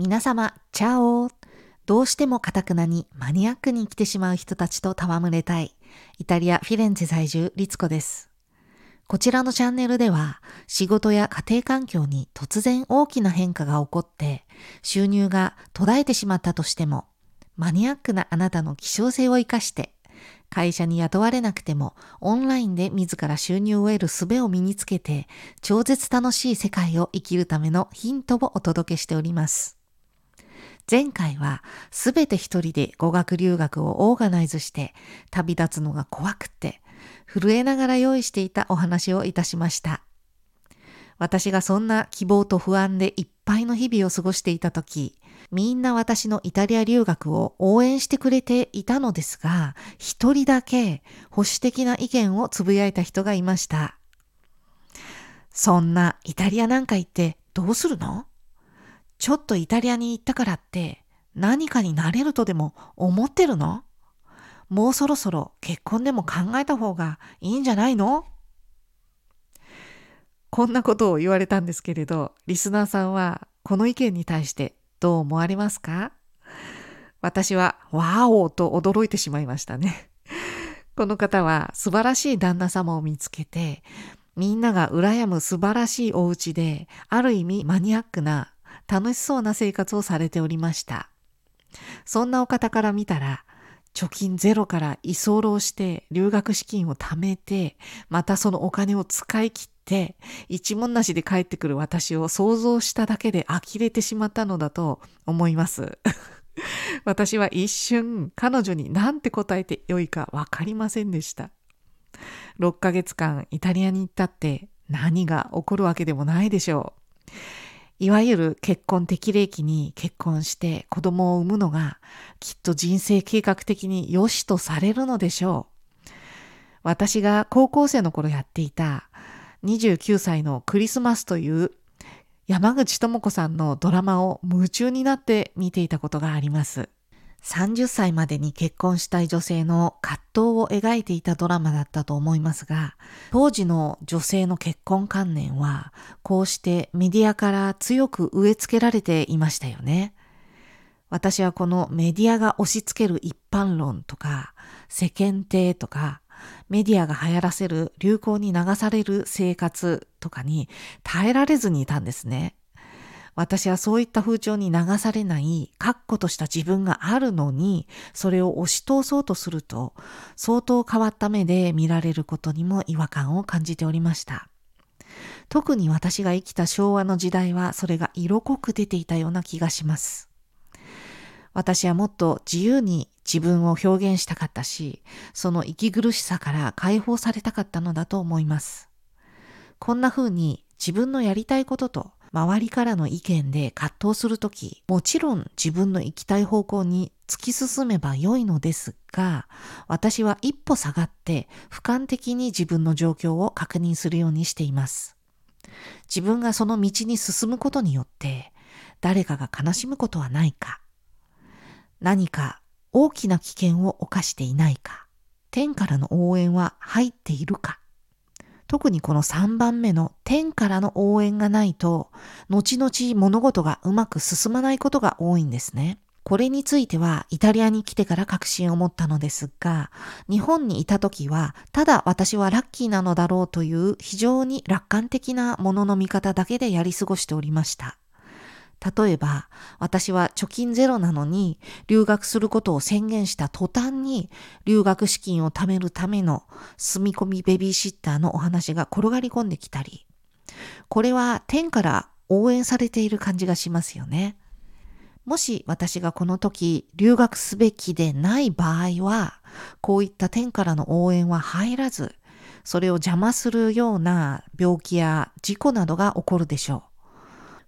皆様、チャオどうしてもカタクナにマニアックに生きてしまう人たちと戯れたい、イタリア・フィレンツェ在住、リツコです。こちらのチャンネルでは、仕事や家庭環境に突然大きな変化が起こって、収入が途絶えてしまったとしても、マニアックなあなたの希少性を活かして、会社に雇われなくてもオンラインで自ら収入を得る術を身につけて超絶楽しい世界を生きるためのヒントをお届けしております。前回はすべて一人で語学留学をオーガナイズして旅立つのが怖くて震えながら用意していたお話をいたしました。私がそんな希望と不安でいっぱいの日々を過ごしていた時、みんな私のイタリア留学を応援してくれていたのですが、一人だけ保守的な意見をつぶやいた人がいました。そんなイタリアなんか行ってどうするの？ちょっとイタリアに行ったからって何かになれるとでも思ってるの？もうそろそろ結婚でも考えた方がいいんじゃないの？こんなことを言われたんですけれど、リスナーさんはこの意見に対してどう思われますか？私は、わーおと驚いてしまいましたね。この方は素晴らしい旦那様を見つけて、みんなが羨む素晴らしいお家で、ある意味マニアックな楽しそうな生活をされておりました。そんなお方から見たら、貯金ゼロから居候して留学資金を貯めて、またそのお金を使い切って、一文なしで帰ってくる私を想像しただけで呆れてしまったのだと思います。私は一瞬彼女に何て答えてよいかわかりませんでした。6ヶ月間イタリアに行ったって何が起こるわけでもないでしょう。いわゆる結婚適齢期に結婚して子供を産むのがきっと人生計画的に良しとされるのでしょう。私が高校生の頃やっていた29歳のクリスマスという山口智子さんのドラマを夢中になって見ていたことがあります。30歳までに結婚したい女性の葛藤を描いていたドラマだったと思いますが、当時の女性の結婚観念は、こうしてメディアから強く植え付けられていましたよね。私はこのメディアが押し付ける一般論とか、世間体とか、メディアが流行らせる流行に流される生活とかに耐えられずにいたんですね。私はそういった風潮に流されない確固とした自分があるのに、それを押し通そうとすると、相当変わった目で見られることにも違和感を感じておりました。特に私が生きた昭和の時代はそれが色濃く出ていたような気がします。私はもっと自由に自分を表現したかったし、その息苦しさから解放されたかったのだと思います。こんな風に自分のやりたいことと周りからの意見で葛藤するとき、もちろん自分の行きたい方向に突き進めば良いのですが、私は一歩下がって俯瞰的に自分の状況を確認するようにしています。自分がその道に進むことによって、誰かが悲しむことはないか、何か大きな危険を冒していないか、天からの応援は入っているか、特にこの3番目の天からの応援がないと、後々物事がうまく進まないことが多いんですね。これについてはイタリアに来てから確信を持ったのですが、日本にいた時は、ただ私はラッキーなのだろうという非常に楽観的なものの見方だけでやり過ごしておりました。例えば、私は貯金ゼロなのに留学することを宣言した途端に留学資金を貯めるための住み込みベビーシッターのお話が転がり込んできたり、これは天から応援されている感じがしますよね。もし私がこの時留学すべきでない場合は、こういった天からの応援は入らず、それを邪魔するような病気や事故などが起こるでしょう。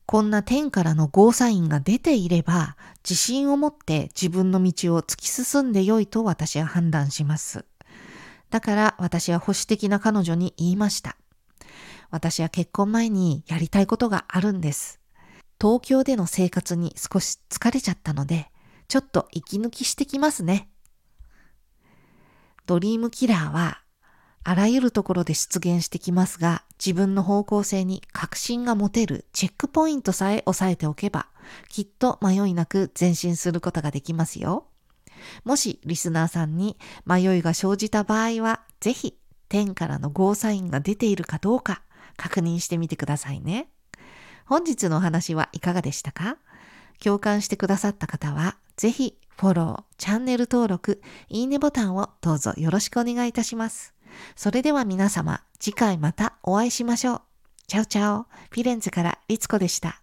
こんな天からのゴーサインが出ていれば、自信を持って自分の道を突き進んでよいと私は判断します。だから私は保守的な彼女に言いました。私は結婚前にやりたいことがあるんです。東京での生活に少し疲れちゃったので、ちょっと息抜きしてきますね。ドリームキラーはあらゆるところで出現してきますが、自分の方向性に確信が持てるチェックポイントさえ押さえておけば、きっと迷いなく前進することができますよ。もしリスナーさんに迷いが生じた場合は、ぜひ天からのゴーサインが出ているかどうか確認してみてくださいね。本日のお話はいかがでしたか？共感してくださった方は、ぜひフォロー、チャンネル登録、いいねボタンをどうぞよろしくお願いいたします。それでは皆様、次回またお会いしましょう。チャウチャオ、フィレンツからリツコでした。